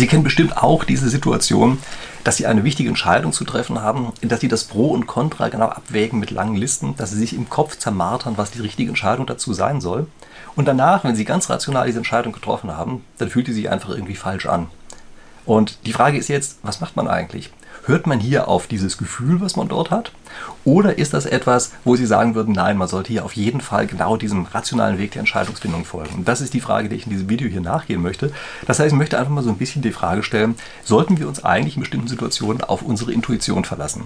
Sie kennen bestimmt auch diese Situation, dass Sie eine wichtige Entscheidung zu treffen haben, dass Sie das Pro und Contra genau abwägen mit langen Listen, dass Sie sich im Kopf zermartern, was die richtige Entscheidung dazu sein soll. Und danach, wenn Sie ganz rational diese Entscheidung getroffen haben, dann fühlt die sich einfach irgendwie falsch an. Und die Frage ist jetzt, was macht man eigentlich? Hört man hier auf dieses Gefühl, was man dort hat? Oder ist das etwas, wo Sie sagen würden, nein, man sollte hier auf jeden Fall genau diesem rationalen Weg der Entscheidungsfindung folgen? Und das ist die Frage, die ich in diesem Video hier nachgehen möchte. Das heißt, ich möchte einfach mal so ein bisschen die Frage stellen, sollten wir uns eigentlich in bestimmten Situationen auf unsere Intuition verlassen?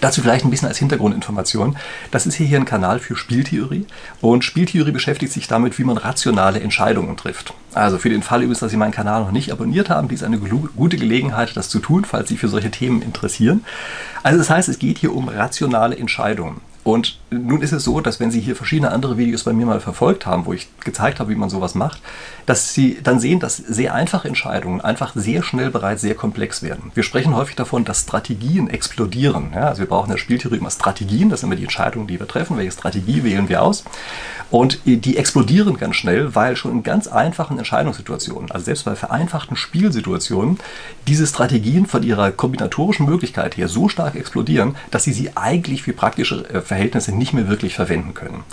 Dazu vielleicht ein bisschen als Hintergrundinformation. Das ist hier, ein Kanal für Spieltheorie und Spieltheorie beschäftigt sich damit, wie man rationale Entscheidungen trifft. Also für den Fall übrigens, dass Sie meinen Kanal noch nicht abonniert haben, dies ist eine gute Gelegenheit, das zu tun, falls Sie für solche Themen interessieren. Also das heißt, es geht hier um rationale Entscheidungen. Und nun ist es so, dass wenn Sie hier verschiedene andere Videos bei mir mal verfolgt haben, wo ich gezeigt habe, wie man sowas macht, dass Sie dann sehen, dass sehr einfache Entscheidungen einfach sehr schnell bereits sehr komplex werden. Wir sprechen häufig davon, dass Strategien explodieren. Ja, also wir brauchen in der Spieltheorie immer Strategien, das sind immer die Entscheidungen, die wir treffen. Welche Strategie wählen wir aus? Und die explodieren ganz schnell, weil schon in ganz einfachen Entscheidungssituationen, also selbst bei vereinfachten Spielsituationen, diese Strategien von ihrer kombinatorischen Möglichkeit her so stark explodieren, dass sie sie eigentlich für praktische Verhältnisse Verhältnisse nicht mehr wirklich verwenden können.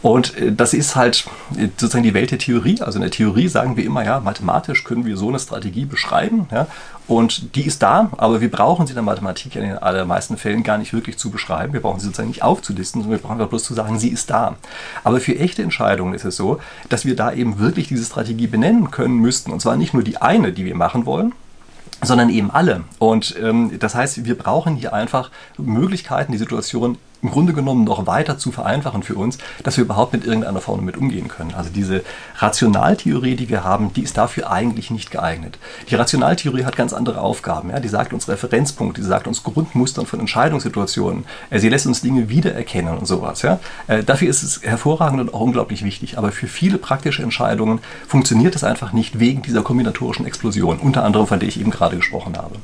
Und äh, das ist halt äh, sozusagen die Welt der Theorie. Also in der Theorie sagen wir immer, ja, mathematisch können wir so eine Strategie beschreiben. Ja, und die ist da, aber wir brauchen sie in der Mathematik in den allermeisten Fällen gar nicht wirklich zu beschreiben. Wir brauchen sie sozusagen nicht aufzulisten, sondern wir brauchen bloß zu sagen, sie ist da. Aber für echte Entscheidungen ist es so, dass wir da eben wirklich diese Strategie benennen können müssten. Und zwar nicht nur die eine, die wir machen wollen, sondern eben alle. Und ähm, das heißt, wir brauchen hier einfach Möglichkeiten, die Situation im Grunde genommen noch weiter zu vereinfachen für uns, dass wir überhaupt mit irgendeiner Form damit umgehen können. Also diese Rationaltheorie, die wir haben, die ist dafür eigentlich nicht geeignet. Die Rationaltheorie hat ganz andere Aufgaben. Ja? Die sagt uns Referenzpunkte, die sagt uns Grundmustern von Entscheidungssituationen. Äh, sie lässt uns Dinge wiedererkennen und sowas. Ja? Äh, dafür ist es hervorragend und auch unglaublich wichtig. Aber für viele praktische Entscheidungen funktioniert es einfach nicht wegen dieser kombinatorischen Explosion, unter anderem von der ich eben gerade gesprochen habe.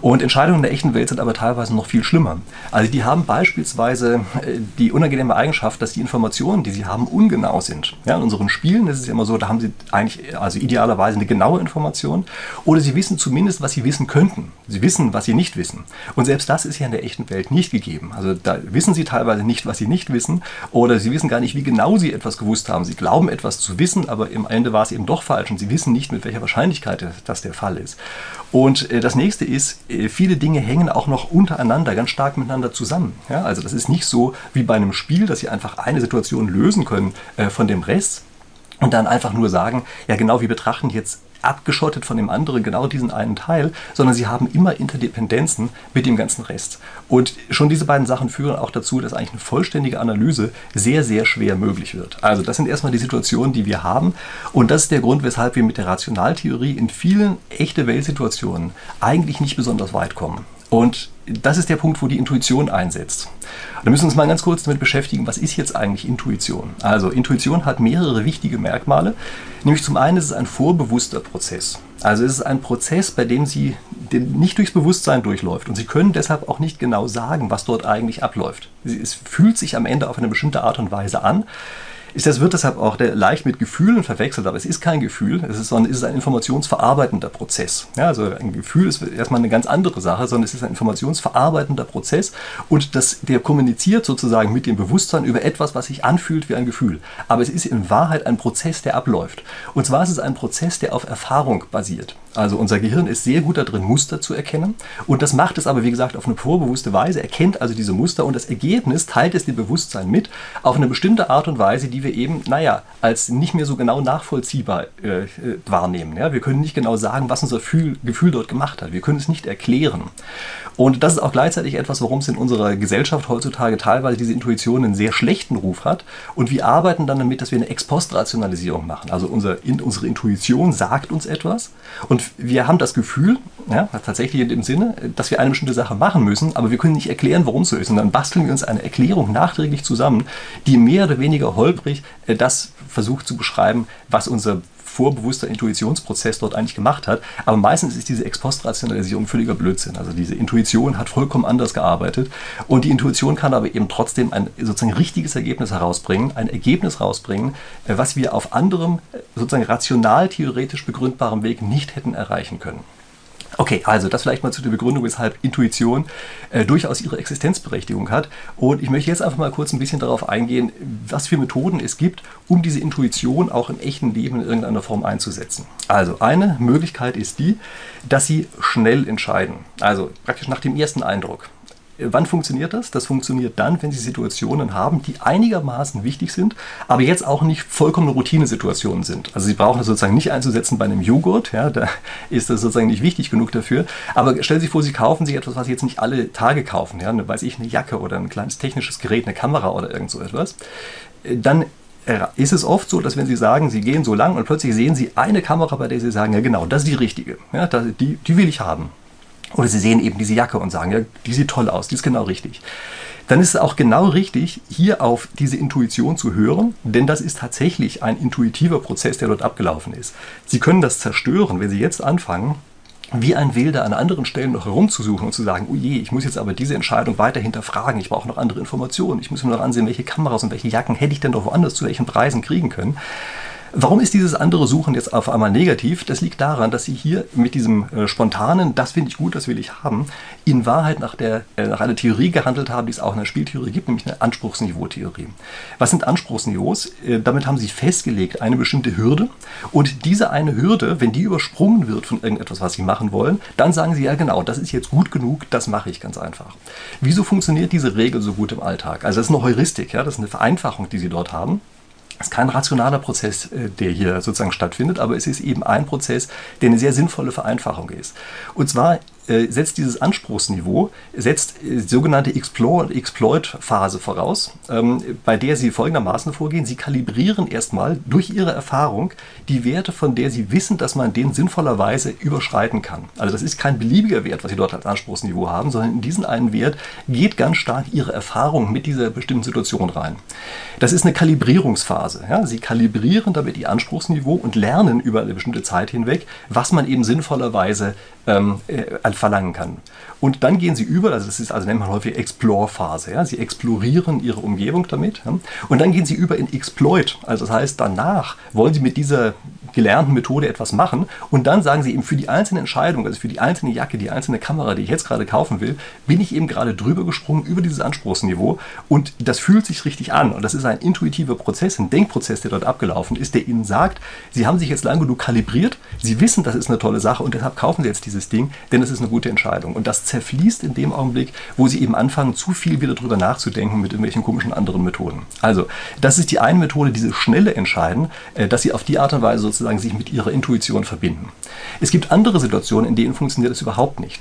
Und Entscheidungen in der echten Welt sind aber teilweise noch viel schlimmer. Also die haben beispielsweise beispielsweise äh, die unangenehme Eigenschaft, dass die Informationen, die sie haben, ungenau sind. Ja, in unseren Spielen ist es immer so, da haben sie eigentlich, also idealerweise eine genaue Information oder sie wissen zumindest, was sie wissen könnten. Sie wissen, was sie nicht wissen. Und selbst das ist ja in der echten Welt nicht gegeben. Also da wissen sie teilweise nicht, was sie nicht wissen oder sie wissen gar nicht, wie genau sie etwas gewusst haben. Sie glauben etwas zu wissen, aber im Ende war es eben doch falsch und sie wissen nicht, mit welcher Wahrscheinlichkeit das der Fall ist. Und äh, das nächste ist, äh, viele Dinge hängen auch noch untereinander ganz stark miteinander zusammen. Ja, also das ist nicht so wie bei einem Spiel, dass sie einfach eine Situation lösen können äh, von dem Rest und dann einfach nur sagen, ja genau, wir betrachten jetzt abgeschottet von dem anderen genau diesen einen Teil, sondern sie haben immer Interdependenzen mit dem ganzen Rest. Und schon diese beiden Sachen führen auch dazu, dass eigentlich eine vollständige Analyse sehr, sehr schwer möglich wird. Also das sind erstmal die Situationen, die wir haben. Und das ist der Grund, weshalb wir mit der Rationaltheorie in vielen echte Weltsituationen eigentlich nicht besonders weit kommen. Und das ist der Punkt, wo die Intuition einsetzt. Da müssen wir uns mal ganz kurz damit beschäftigen, was ist jetzt eigentlich Intuition? Also Intuition hat mehrere wichtige Merkmale. Nämlich zum einen ist es ein vorbewusster Prozess. Also es ist ein Prozess, bei dem Sie nicht durchs Bewusstsein durchläuft. Und Sie können deshalb auch nicht genau sagen, was dort eigentlich abläuft. Es fühlt sich am Ende auf eine bestimmte Art und Weise an. Ist das wird deshalb auch leicht mit Gefühlen verwechselt, aber es ist kein Gefühl, es ist, sondern es ist ein informationsverarbeitender Prozess. Ja, also ein Gefühl ist erstmal eine ganz andere Sache, sondern es ist ein informationsverarbeitender Prozess und das, der kommuniziert sozusagen mit dem Bewusstsein über etwas, was sich anfühlt wie ein Gefühl. Aber es ist in Wahrheit ein Prozess, der abläuft. Und zwar ist es ein Prozess, der auf Erfahrung basiert. Also unser Gehirn ist sehr gut darin, Muster zu erkennen. Und das macht es aber, wie gesagt, auf eine vorbewusste Weise, erkennt also diese Muster und das Ergebnis teilt es dem Bewusstsein mit, auf eine bestimmte Art und Weise, die wir eben, naja, als nicht mehr so genau nachvollziehbar äh, wahrnehmen. Ja? Wir können nicht genau sagen, was unser Gefühl, Gefühl dort gemacht hat. Wir können es nicht erklären. Und das ist auch gleichzeitig etwas, warum es in unserer Gesellschaft heutzutage teilweise diese Intuition einen sehr schlechten Ruf hat. Und wir arbeiten dann damit, dass wir eine Ex-Post-Rationalisierung machen. Also unser, in, unsere Intuition sagt uns etwas und wir haben das Gefühl, ja, tatsächlich in dem Sinne, dass wir eine bestimmte Sache machen müssen, aber wir können nicht erklären, warum so ist. Und dann basteln wir uns eine Erklärung nachträglich zusammen, die mehr oder weniger holprig äh, das versucht zu beschreiben, was unser vorbewusster Intuitionsprozess dort eigentlich gemacht hat. Aber meistens ist diese Ex-Post-Rationalisierung völliger Blödsinn. Also diese Intuition hat vollkommen anders gearbeitet und die Intuition kann aber eben trotzdem ein sozusagen richtiges Ergebnis herausbringen, ein Ergebnis rausbringen, äh, was wir auf anderem äh, sozusagen rational theoretisch begründbarem Weg nicht hätten erreichen können. Okay, also das vielleicht mal zu der Begründung, weshalb Intuition äh, durchaus ihre Existenzberechtigung hat. Und ich möchte jetzt einfach mal kurz ein bisschen darauf eingehen, was für Methoden es gibt, um diese Intuition auch im echten Leben in irgendeiner Form einzusetzen. Also eine Möglichkeit ist die, dass Sie schnell entscheiden. Also praktisch nach dem ersten Eindruck. Wann funktioniert das? Das funktioniert dann, wenn Sie Situationen haben, die einigermaßen wichtig sind, aber jetzt auch nicht vollkommene Routinesituationen sind. Also Sie brauchen das sozusagen nicht einzusetzen bei einem Joghurt, ja, da ist das sozusagen nicht wichtig genug dafür. Aber stellen Sie sich vor, Sie kaufen sich etwas, was Sie jetzt nicht alle Tage kaufen, ja, eine, weiß ich, eine Jacke oder ein kleines technisches Gerät, eine Kamera oder irgend so etwas. Dann ist es oft so, dass wenn Sie sagen, Sie gehen so lang und plötzlich sehen Sie eine Kamera, bei der Sie sagen, ja genau, das ist die richtige, ja, die, die will ich haben. Oder sie sehen eben diese Jacke und sagen, ja, die sieht toll aus, die ist genau richtig. Dann ist es auch genau richtig, hier auf diese Intuition zu hören, denn das ist tatsächlich ein intuitiver Prozess, der dort abgelaufen ist. Sie können das zerstören, wenn Sie jetzt anfangen, wie ein Wilder an anderen Stellen noch herumzusuchen und zu sagen, oh je, ich muss jetzt aber diese Entscheidung weiter hinterfragen, ich brauche noch andere Informationen, ich muss mir noch ansehen, welche Kameras und welche Jacken hätte ich denn doch woanders zu welchen Preisen kriegen können. Warum ist dieses andere Suchen jetzt auf einmal negativ? Das liegt daran, dass Sie hier mit diesem äh, spontanen, das finde ich gut, das will ich haben, in Wahrheit nach, der, äh, nach einer Theorie gehandelt haben, die es auch in der Spieltheorie gibt, nämlich eine Anspruchsniveau-Theorie. Was sind Anspruchsniveaus? Äh, damit haben Sie festgelegt eine bestimmte Hürde und diese eine Hürde, wenn die übersprungen wird von irgendetwas, was Sie machen wollen, dann sagen Sie ja genau, das ist jetzt gut genug, das mache ich ganz einfach. Wieso funktioniert diese Regel so gut im Alltag? Also das ist eine Heuristik, ja, das ist eine Vereinfachung, die Sie dort haben. Es ist kein rationaler Prozess, äh, der hier sozusagen stattfindet, aber es ist eben ein Prozess, der eine sehr sinnvolle Vereinfachung ist. Und zwar setzt dieses Anspruchsniveau, setzt äh, sogenannte Exploit-Phase voraus, ähm, bei der Sie folgendermaßen vorgehen. Sie kalibrieren erstmal durch Ihre Erfahrung die Werte, von der Sie wissen, dass man den sinnvollerweise überschreiten kann. Also das ist kein beliebiger Wert, was Sie dort als Anspruchsniveau haben, sondern in diesen einen Wert geht ganz stark Ihre Erfahrung mit dieser bestimmten Situation rein. Das ist eine Kalibrierungsphase. Ja? Sie kalibrieren damit Ihr Anspruchsniveau und lernen über eine bestimmte Zeit hinweg, was man eben sinnvollerweise ähm, äh, verlangen kann. Und dann gehen sie über, also das ist also nennt man häufig Explore-Phase. Ja? Sie explorieren ihre Umgebung damit. Ja? Und dann gehen sie über in Exploit. Also das heißt, danach wollen sie mit dieser gelernten Methode etwas machen und dann sagen sie eben für die einzelne Entscheidung, also für die einzelne Jacke, die einzelne Kamera, die ich jetzt gerade kaufen will, bin ich eben gerade drüber gesprungen über dieses Anspruchsniveau und das fühlt sich richtig an und das ist ein intuitiver Prozess, ein Denkprozess, der dort abgelaufen ist, der ihnen sagt, sie haben sich jetzt lang genug kalibriert, sie wissen, das ist eine tolle Sache und deshalb kaufen sie jetzt dieses Ding, denn es ist eine gute Entscheidung und das zerfließt in dem Augenblick, wo sie eben anfangen, zu viel wieder drüber nachzudenken mit irgendwelchen komischen anderen Methoden. Also, das ist die eine Methode, diese schnelle Entscheiden, äh, dass sie auf die Art und Weise sozusagen sich mit ihrer Intuition verbinden. Es gibt andere Situationen, in denen funktioniert das überhaupt nicht.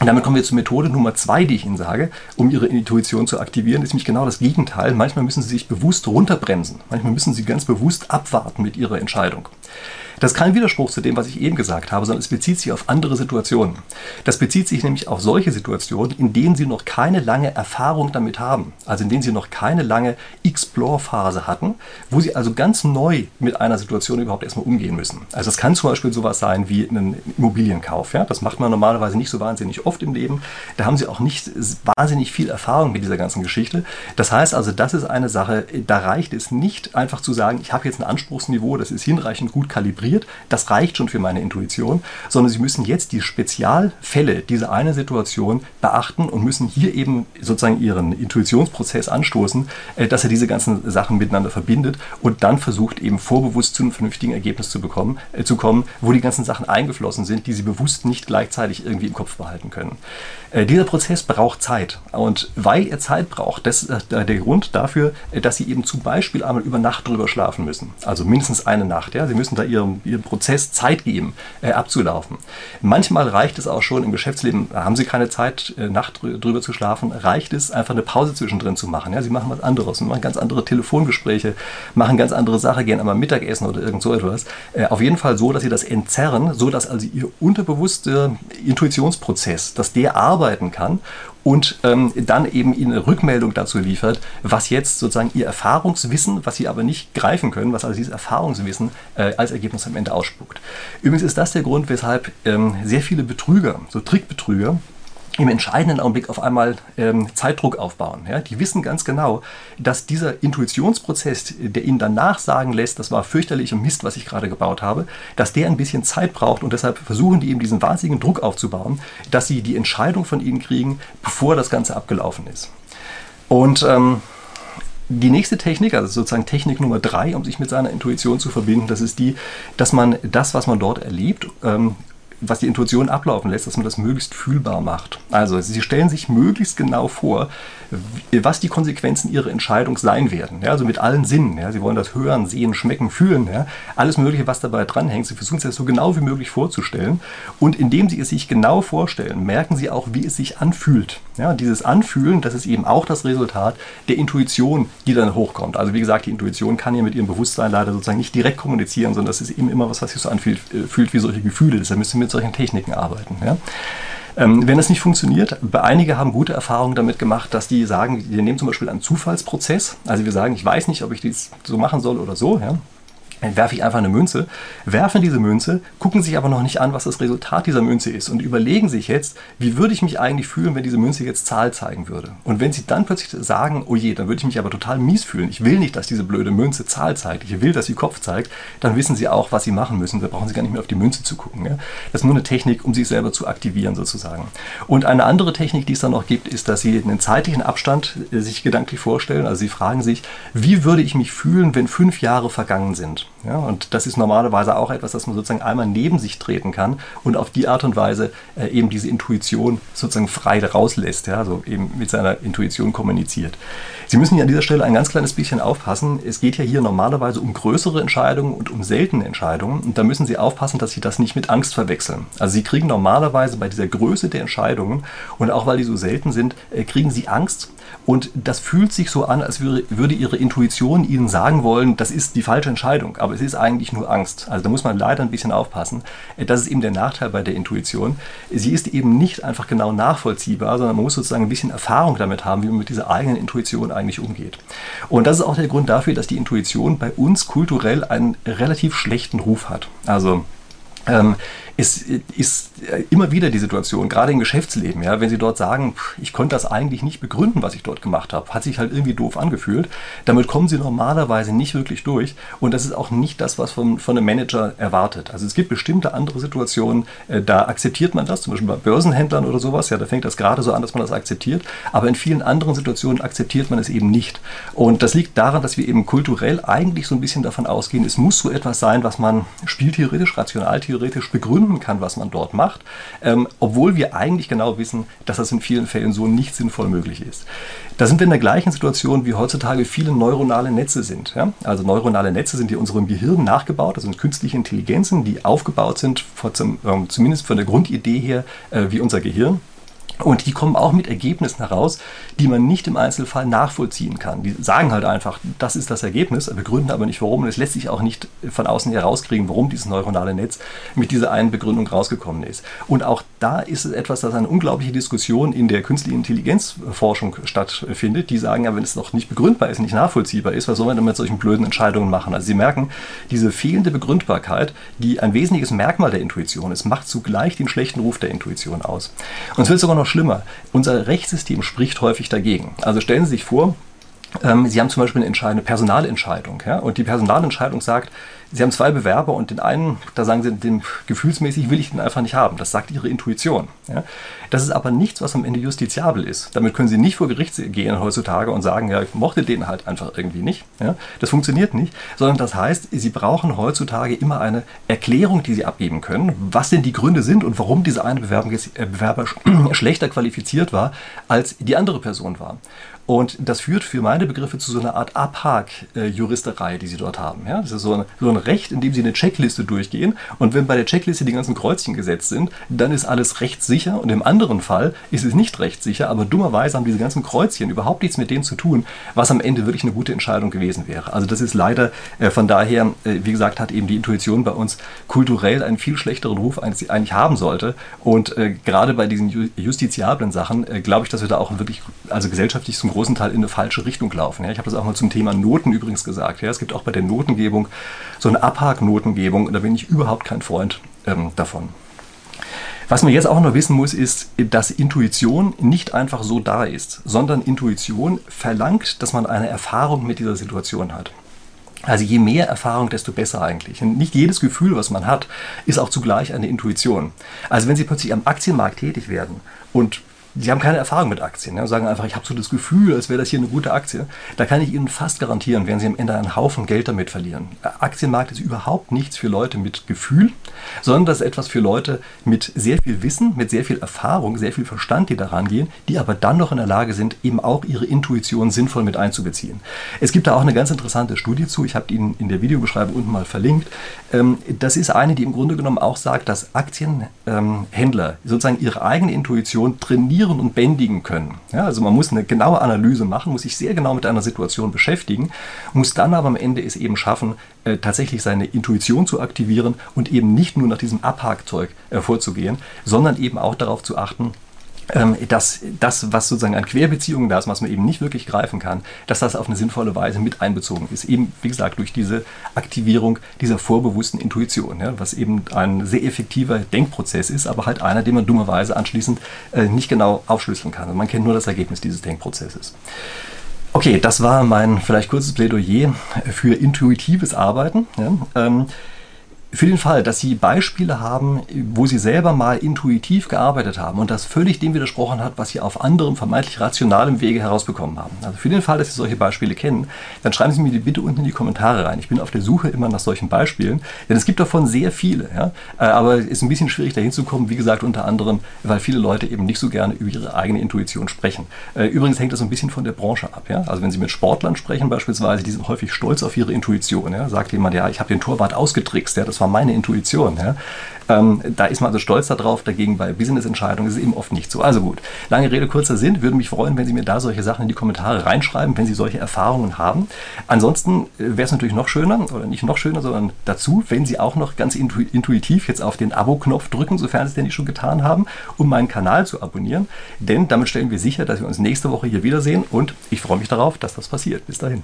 Und damit kommen wir zur Methode Nummer zwei, die ich Ihnen sage, um Ihre Intuition zu aktivieren. Ist nämlich genau das Gegenteil. Manchmal müssen Sie sich bewusst runterbremsen. Manchmal müssen Sie ganz bewusst abwarten mit Ihrer Entscheidung. Das ist kein Widerspruch zu dem, was ich eben gesagt habe, sondern es bezieht sich auf andere Situationen. Das bezieht sich nämlich auf solche Situationen, in denen Sie noch keine lange Erfahrung damit haben, also in denen Sie noch keine lange Explore-Phase hatten, wo Sie also ganz neu mit einer Situation überhaupt erstmal umgehen müssen. Also das kann zum Beispiel sowas sein wie ein Immobilienkauf. Ja? Das macht man normalerweise nicht so wahnsinnig oft im Leben. Da haben Sie auch nicht wahnsinnig viel Erfahrung mit dieser ganzen Geschichte. Das heißt also, das ist eine Sache, da reicht es nicht einfach zu sagen, ich habe jetzt ein Anspruchsniveau, das ist hinreichend gut kalibriert ignoriert, das reicht schon für meine Intuition, sondern Sie müssen jetzt die Spezialfälle dieser eine Situation beachten und müssen hier eben sozusagen Ihren Intuitionsprozess anstoßen, äh, dass er diese ganzen Sachen miteinander verbindet und dann versucht eben vorbewusst zu einem vernünftigen Ergebnis zu bekommen, äh, zu kommen, wo die ganzen Sachen eingeflossen sind, die Sie bewusst nicht gleichzeitig irgendwie im Kopf behalten können. Äh, dieser Prozess braucht Zeit und weil er Zeit braucht, das ist der Grund dafür, dass Sie eben zum Beispiel einmal über Nacht drüber schlafen müssen, also mindestens eine Nacht. Ja? Sie müssen da Ihrem ihrem Prozess Zeit geben, äh, abzulaufen. Manchmal reicht es auch schon im Geschäftsleben, haben Sie keine Zeit, äh, Nacht drüber zu schlafen, reicht es einfach eine Pause zwischendrin zu machen. Ja? Sie machen was anderes, machen ganz andere Telefongespräche, machen ganz andere Sachen, gehen einmal Mittagessen oder irgend so etwas. Äh, auf jeden Fall so, dass Sie das entzerren, so dass also Ihr unterbewusster Intuitionsprozess, dass der arbeiten kann und ähm, dann eben ihnen eine Rückmeldung dazu liefert, was jetzt sozusagen ihr Erfahrungswissen, was sie aber nicht greifen können, was also dieses Erfahrungswissen äh, als Ergebnis am Ende ausspuckt. Übrigens ist das der Grund, weshalb ähm, sehr viele Betrüger, so Trickbetrüger, im entscheidenden Augenblick auf einmal ähm, Zeitdruck aufbauen. Ja? Die wissen ganz genau, dass dieser Intuitionsprozess, der ihnen danach sagen lässt, das war fürchterlich und Mist, was ich gerade gebaut habe, dass der ein bisschen Zeit braucht und deshalb versuchen die eben diesen wahnsinnigen Druck aufzubauen, dass sie die Entscheidung von ihnen kriegen, bevor das Ganze abgelaufen ist. Und ähm, die nächste Technik, also sozusagen Technik Nummer drei, um sich mit seiner Intuition zu verbinden, das ist die, dass man das, was man dort erlebt, ähm, was die Intuition ablaufen lässt, dass man das möglichst fühlbar macht. Also Sie stellen sich möglichst genau vor, was die Konsequenzen Ihrer Entscheidung sein werden. Ja, also mit allen Sinnen. Ja. Sie wollen das hören, sehen, schmecken, fühlen. Ja. Alles Mögliche, was dabei dranhängt. Sie versuchen es so genau wie möglich vorzustellen. Und indem Sie es sich genau vorstellen, merken Sie auch, wie es sich anfühlt. Ja, dieses Anfühlen, das ist eben auch das Resultat der Intuition, die dann hochkommt. Also wie gesagt, die Intuition kann ja mit ihrem Bewusstsein leider sozusagen nicht direkt kommunizieren, sondern das ist eben immer was, was sich so anfühlt, äh, fühlt wie solche Gefühle. Deshalb müssen wir mit solchen Techniken arbeiten. Ja. Ähm, wenn das nicht funktioniert, einige haben gute Erfahrungen damit gemacht, dass die sagen, wir nehmen zum Beispiel einen Zufallsprozess. Also wir sagen, ich weiß nicht, ob ich dies so machen soll oder so. Ja dann werfe ich einfach eine Münze, werfen diese Münze, gucken sich aber noch nicht an, was das Resultat dieser Münze ist und überlegen sich jetzt, wie würde ich mich eigentlich fühlen, wenn diese Münze jetzt Zahl zeigen würde. Und wenn sie dann plötzlich sagen, oh je, dann würde ich mich aber total mies fühlen, ich will nicht, dass diese blöde Münze Zahl zeigt, ich will, dass sie Kopf zeigt, dann wissen sie auch, was sie machen müssen. Da brauchen sie gar nicht mehr auf die Münze zu gucken. Ja? Das ist nur eine Technik, um sich selber zu aktivieren sozusagen. Und eine andere Technik, die es dann noch gibt, ist, dass sie einen zeitlichen Abstand äh, sich gedanklich vorstellen. Also sie fragen sich, wie würde ich mich fühlen, wenn fünf Jahre vergangen sind? Ja, und das ist normalerweise auch etwas, das man sozusagen einmal neben sich treten kann und auf die Art und Weise äh, eben diese Intuition sozusagen frei rauslässt, ja, also eben mit seiner Intuition kommuniziert. Sie müssen hier an dieser Stelle ein ganz kleines bisschen aufpassen. Es geht ja hier normalerweise um größere Entscheidungen und um seltene Entscheidungen. Und da müssen Sie aufpassen, dass Sie das nicht mit Angst verwechseln. Also Sie kriegen normalerweise bei dieser Größe der Entscheidungen und auch weil die so selten sind, äh, kriegen Sie Angst, und das fühlt sich so an, als würde, Ihre Intuition Ihnen sagen wollen, das ist die falsche Entscheidung. Aber es ist eigentlich nur Angst. Also da muss man leider ein bisschen aufpassen. Das ist eben der Nachteil bei der Intuition. Sie ist eben nicht einfach genau nachvollziehbar, sondern man muss sozusagen ein bisschen Erfahrung damit haben, wie man mit dieser eigenen Intuition eigentlich umgeht. Und das ist auch der Grund dafür, dass die Intuition bei uns kulturell einen relativ schlechten Ruf hat. Also ähm, es ist immer wieder die Situation, gerade im Geschäftsleben, ja, wenn Sie dort sagen, ich konnte das eigentlich nicht begründen, was ich dort gemacht habe, hat sich halt irgendwie doof angefühlt, damit kommen Sie normalerweise nicht wirklich durch und das ist auch nicht das, was von, von einem Manager erwartet. Also es gibt bestimmte andere Situationen, äh, da akzeptiert man das, zum Beispiel bei Börsenhändlern oder sowas, ja, da fängt das gerade so an, dass man das akzeptiert, aber in vielen anderen Situationen akzeptiert man es eben nicht. Und das liegt daran, dass wir eben kulturell eigentlich so ein bisschen davon ausgehen, es muss so etwas sein, was man spieltheoretisch, rationaltheoretisch begründen begründen kann, was man dort macht, ähm, obwohl wir eigentlich genau wissen, dass das in vielen Fällen so nicht sinnvoll möglich ist. Da sind wir in der gleichen Situation, wie heutzutage viele neuronale Netze sind. Ja? Also neuronale Netze sind in unserem Gehirn nachgebaut, das sind künstliche Intelligenzen, die aufgebaut sind, zum, ähm, zumindest von der Grundidee her, äh, wie unser Gehirn. Und die kommen auch mit Ergebnissen heraus, die man nicht im Einzelfall nachvollziehen kann. Die sagen halt einfach, das ist das Ergebnis, begründen aber nicht warum. Und es lässt sich auch nicht von außen herauskriegen, warum dieses neuronale Netz mit dieser einen Begründung rausgekommen ist. Und auch da ist es etwas, das eine unglaubliche Diskussion in der künstlichen Intelligenzforschung stattfindet. Die sagen ja, wenn es noch nicht begründbar ist, nicht nachvollziehbar ist, was soll man denn mit solchen blöden Entscheidungen machen? Also Sie merken, diese fehlende Begründbarkeit, die ein wesentliches Merkmal der Intuition ist, macht zugleich den schlechten Ruf der Intuition aus. Und es wird sogar noch schlimmer. Unser Rechtssystem spricht häufig dagegen. Also stellen Sie sich vor, Sie haben zum Beispiel eine entscheidende Personalentscheidung. Ja? Und die Personalentscheidung sagt, Sie haben zwei Bewerber und den einen, da sagen Sie, dem gefühlsmäßig will ich den einfach nicht haben. Das sagt Ihre Intuition. Ja? Das ist aber nichts, was am Ende justiziabel ist. Damit können Sie nicht vor Gericht gehen heutzutage und sagen, ja, ich mochte den halt einfach irgendwie nicht. Ja? Das funktioniert nicht, sondern das heißt, Sie brauchen heutzutage immer eine Erklärung, die Sie abgeben können, was denn die Gründe sind und warum dieser eine Bewerber, äh, Bewerber schlechter qualifiziert war, als die andere Person war. Und das führt für meine Begriffe zu so einer Art Abhak-Juristerei, die sie dort haben. Ja? Das ist so ein, so ein Recht, in dem sie eine Checkliste durchgehen. Und wenn bei der Checkliste die ganzen Kreuzchen gesetzt sind, dann ist alles rechtssicher. Und im anderen Fall ist es nicht rechtssicher, aber dummerweise haben diese ganzen Kreuzchen überhaupt nichts mit dem zu tun, was am Ende wirklich eine gute Entscheidung gewesen wäre. Also das ist leider äh, von daher, äh, wie gesagt, hat eben die Intuition bei uns kulturell einen viel schlechteren Ruf, als sie eigentlich haben sollte. Und äh, gerade bei diesen justiziablen Sachen äh, glaube ich, dass wir da auch wirklich, also gesellschaftlich zum großen Teil in eine falsche Richtung laufen. Ja? Ich habe das auch mal zum Thema Noten übrigens gesagt. Ja? Es gibt auch bei der Notengebung so eine Abhaknotengebung und da bin ich überhaupt kein Freund ähm, davon. Was man jetzt auch noch wissen muss, ist, dass Intuition nicht einfach so da ist, sondern Intuition verlangt, dass man eine Erfahrung mit dieser Situation hat. Also je mehr Erfahrung, desto besser eigentlich. Und nicht jedes Gefühl, was man hat, ist auch zugleich eine Intuition. Also wenn Sie plötzlich am Aktienmarkt tätig werden und Sie haben keine Erfahrung mit Aktien. Ja, sagen einfach, ich habe so das Gefühl, als wäre das hier eine gute Aktie. Da kann ich Ihnen fast garantieren, werden Sie am Ende einen Haufen Geld damit verlieren. Aktienmarkt ist überhaupt nichts für Leute mit Gefühl, sondern das ist etwas für Leute mit sehr viel Wissen, mit sehr viel Erfahrung, sehr viel Verstand, die daran gehen, die aber dann noch in der Lage sind, eben auch ihre Intuition sinnvoll mit einzubeziehen. Es gibt da auch eine ganz interessante Studie zu, ich habe Ihnen in der Videobeschreibung unten mal verlinkt. Ähm, das ist eine, die im Grunde genommen auch sagt, dass Aktienhändler sozusagen ihre eigene Intuition trainieren trainieren und bändigen können. Ja, also man muss eine genaue Analyse machen, muss sich sehr genau mit einer Situation beschäftigen, muss dann aber am Ende es eben schaffen, äh, tatsächlich seine Intuition zu aktivieren und eben nicht nur nach diesem Abhakzeug äh, vorzugehen, sondern eben auch darauf zu achten, ähm, dass das, was sozusagen an Querbeziehungen da ist, was man eben nicht wirklich greifen kann, dass das auf eine sinnvolle Weise mit einbezogen ist. Eben, wie gesagt, durch diese Aktivierung dieser vorbewussten Intuition, ja, was eben ein sehr effektiver Denkprozess ist, aber halt einer, den man dummerweise anschließend äh, nicht genau aufschlüsseln kann. Und man kennt nur das Ergebnis dieses Denkprozesses. Okay, das war mein vielleicht kurzes Plädoyer für intuitives Arbeiten. Ja. Ähm, für den Fall, dass Sie Beispiele haben, wo Sie selber mal intuitiv gearbeitet haben und das völlig dem widersprochen hat, was Sie auf anderem vermeintlich rationalem Wege herausbekommen haben. Also für den Fall, dass Sie solche Beispiele kennen, dann schreiben Sie mir die bitte unten in die Kommentare rein. Ich bin auf der Suche immer nach solchen Beispielen, denn es gibt davon sehr viele. Ja? Äh, aber es ist ein bisschen schwierig dahin zu kommen, wie gesagt, unter anderem, weil viele Leute eben nicht so gerne über ihre eigene Intuition sprechen. Äh, übrigens hängt das so ein bisschen von der Branche ab. Ja? Also wenn Sie mit Sportlern sprechen beispielsweise, die sind häufig stolz auf ihre Intuition. Ja? Sagt jemand, ja, ich habe den Torwart ausgetrickst, ja, das war meine Intuition. Ja? Ähm, da ist man also stolz darauf, dagegen bei Business-Entscheidungen ist es eben oft nicht so. Also gut, lange Rede, kurzer Sinn. Würde mich freuen, wenn Sie mir da solche Sachen in die Kommentare reinschreiben, wenn Sie solche Erfahrungen haben. Ansonsten äh, wäre es natürlich noch schöner, oder nicht noch schöner, sondern dazu, wenn Sie auch noch ganz intuitiv jetzt auf den Abo-Knopf drücken, sofern Sie es denn nicht schon getan haben, um meinen Kanal zu abonnieren. Denn damit stellen wir sicher, dass wir uns nächste Woche hier wiedersehen und ich freue mich darauf, dass das passiert. Bis dahin.